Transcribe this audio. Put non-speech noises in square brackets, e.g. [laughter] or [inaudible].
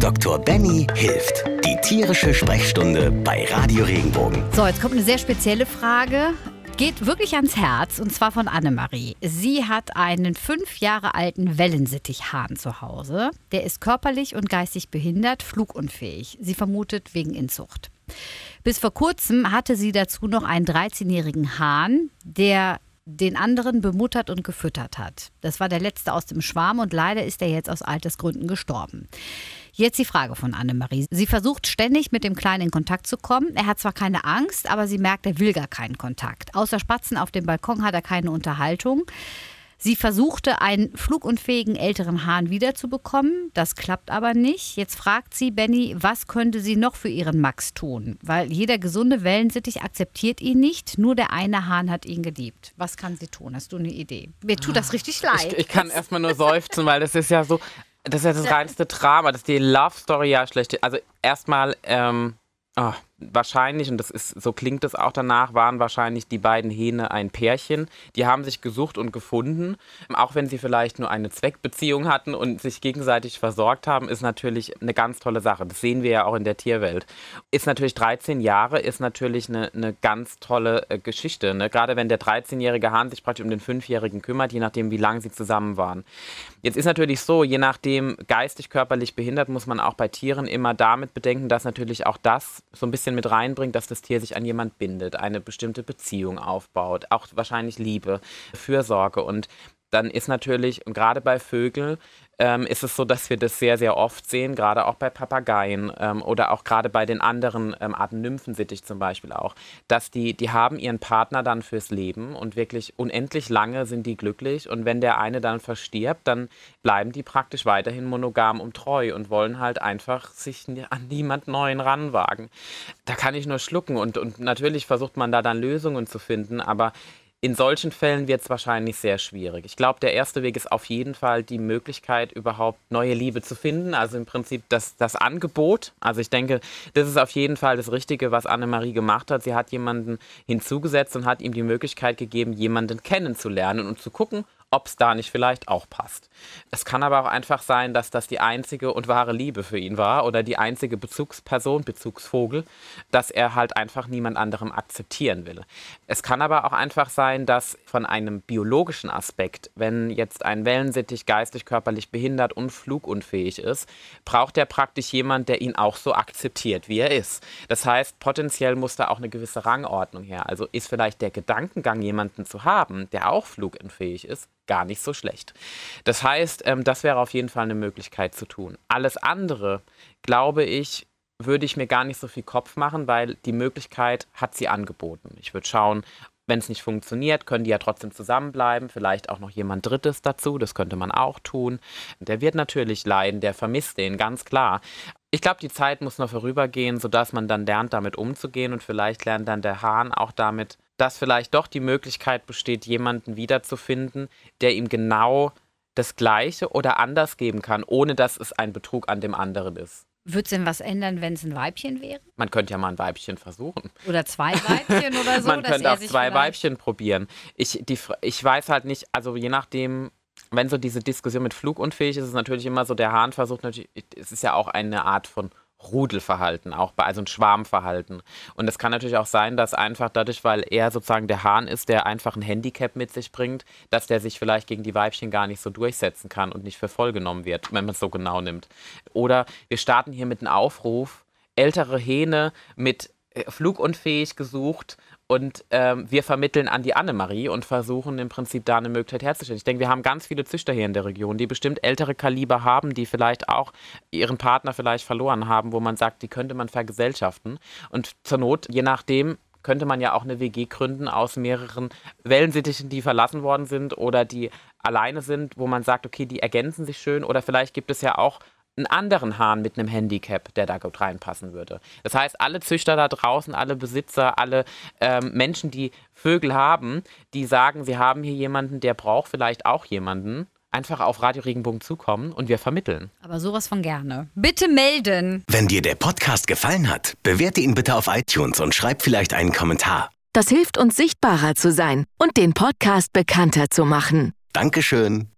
Dr. Benny hilft. Die tierische Sprechstunde bei Radio Regenbogen. So, jetzt kommt eine sehr spezielle Frage. Geht wirklich ans Herz und zwar von Annemarie. Sie hat einen fünf Jahre alten Wellensittichhahn zu Hause. Der ist körperlich und geistig behindert, flugunfähig. Sie vermutet wegen Inzucht. Bis vor kurzem hatte sie dazu noch einen 13-jährigen Hahn, der den anderen bemuttert und gefüttert hat. Das war der letzte aus dem Schwarm und leider ist er jetzt aus Altersgründen gestorben. Jetzt die Frage von Annemarie. Sie versucht ständig mit dem Kleinen in Kontakt zu kommen. Er hat zwar keine Angst, aber sie merkt, er will gar keinen Kontakt. Außer Spatzen auf dem Balkon hat er keine Unterhaltung. Sie versuchte, einen flugunfähigen älteren Hahn wiederzubekommen. Das klappt aber nicht. Jetzt fragt sie Benny, was könnte sie noch für ihren Max tun? Weil jeder gesunde Wellensittich akzeptiert ihn nicht. Nur der eine Hahn hat ihn geliebt. Was kann sie tun? Hast du eine Idee? Mir tut das richtig leid. Ich, ich kann erstmal nur seufzen, weil das ist ja so, das ist ja das reinste Drama, das ist die Love Story ja schlecht. Also erstmal, ähm, oh, wahrscheinlich, und das ist, so klingt es auch danach, waren wahrscheinlich die beiden Hähne ein Pärchen. Die haben sich gesucht und gefunden. Auch wenn sie vielleicht nur eine Zweckbeziehung hatten und sich gegenseitig versorgt haben, ist natürlich eine ganz tolle Sache. Das sehen wir ja auch in der Tierwelt. Ist natürlich 13 Jahre, ist natürlich eine, eine ganz tolle äh, Geschichte. Ne? Gerade wenn der 13-jährige Hahn sich praktisch um den 5-jährigen kümmert, je nachdem, wie lange sie zusammen waren. Jetzt ist natürlich so, je nachdem geistig, körperlich behindert, muss man auch bei Tieren immer damit bedenken, dass natürlich auch das so ein bisschen bisschen mit reinbringt, dass das Tier sich an jemand bindet, eine bestimmte Beziehung aufbaut, auch wahrscheinlich Liebe, Fürsorge. Und dann ist natürlich, und gerade bei Vögeln, ähm, ist es so, dass wir das sehr, sehr oft sehen, gerade auch bei Papageien ähm, oder auch gerade bei den anderen ähm, Arten Nymphensittich zum Beispiel auch, dass die, die haben ihren Partner dann fürs Leben und wirklich unendlich lange sind die glücklich und wenn der eine dann verstirbt, dann bleiben die praktisch weiterhin monogam und treu und wollen halt einfach sich an niemand Neuen ranwagen. Da kann ich nur schlucken und, und natürlich versucht man da dann Lösungen zu finden, aber in solchen Fällen wird es wahrscheinlich sehr schwierig. Ich glaube, der erste Weg ist auf jeden Fall die Möglichkeit, überhaupt neue Liebe zu finden. Also im Prinzip das, das Angebot. Also ich denke, das ist auf jeden Fall das Richtige, was Annemarie gemacht hat. Sie hat jemanden hinzugesetzt und hat ihm die Möglichkeit gegeben, jemanden kennenzulernen und zu gucken, ob es da nicht vielleicht auch passt. Es kann aber auch einfach sein, dass das die einzige und wahre Liebe für ihn war oder die einzige Bezugsperson, Bezugsvogel, dass er halt einfach niemand anderem akzeptieren will. Es kann aber auch einfach sein, dass von einem biologischen Aspekt, wenn jetzt ein Wellensittich geistig, körperlich behindert und flugunfähig ist, braucht er praktisch jemand, der ihn auch so akzeptiert, wie er ist. Das heißt, potenziell muss da auch eine gewisse Rangordnung her. Also ist vielleicht der Gedankengang, jemanden zu haben, der auch flugunfähig ist, gar nicht so schlecht. Das heißt, ähm, das wäre auf jeden Fall eine Möglichkeit zu tun. Alles andere, glaube ich, würde ich mir gar nicht so viel Kopf machen, weil die Möglichkeit hat sie angeboten. Ich würde schauen, wenn es nicht funktioniert, können die ja trotzdem zusammenbleiben. Vielleicht auch noch jemand Drittes dazu, das könnte man auch tun. Der wird natürlich leiden, der vermisst den, ganz klar. Ich glaube, die Zeit muss noch vorübergehen, sodass man dann lernt, damit umzugehen und vielleicht lernt dann der Hahn auch damit dass vielleicht doch die Möglichkeit besteht, jemanden wiederzufinden, der ihm genau das Gleiche oder anders geben kann, ohne dass es ein Betrug an dem anderen ist. Würde es denn was ändern, wenn es ein Weibchen wäre? Man könnte ja mal ein Weibchen versuchen. Oder zwei Weibchen oder [laughs] so. Man könnte auch zwei Weibchen probieren. Ich, die, ich weiß halt nicht, also je nachdem, wenn so diese Diskussion mit flugunfähig ist, ist es natürlich immer so, der Hahn versucht natürlich, es ist ja auch eine Art von Rudelverhalten, auch bei, also ein Schwarmverhalten. Und es kann natürlich auch sein, dass einfach dadurch, weil er sozusagen der Hahn ist, der einfach ein Handicap mit sich bringt, dass der sich vielleicht gegen die Weibchen gar nicht so durchsetzen kann und nicht für voll genommen wird, wenn man es so genau nimmt. Oder wir starten hier mit einem Aufruf, ältere Hähne mit flugunfähig gesucht und ähm, wir vermitteln an die Annemarie und versuchen im Prinzip da eine Möglichkeit herzustellen. Ich denke, wir haben ganz viele Züchter hier in der Region, die bestimmt ältere Kaliber haben, die vielleicht auch ihren Partner vielleicht verloren haben, wo man sagt, die könnte man vergesellschaften. Und zur Not, je nachdem, könnte man ja auch eine WG gründen aus mehreren Wellensittichen, die verlassen worden sind oder die alleine sind, wo man sagt, okay, die ergänzen sich schön oder vielleicht gibt es ja auch einen anderen Hahn mit einem Handicap, der da gut reinpassen würde. Das heißt, alle Züchter da draußen, alle Besitzer, alle ähm, Menschen, die Vögel haben, die sagen, sie haben hier jemanden, der braucht vielleicht auch jemanden, einfach auf Radio Regenbogen zukommen und wir vermitteln. Aber sowas von gerne. Bitte melden. Wenn dir der Podcast gefallen hat, bewerte ihn bitte auf iTunes und schreib vielleicht einen Kommentar. Das hilft uns sichtbarer zu sein und den Podcast bekannter zu machen. Dankeschön.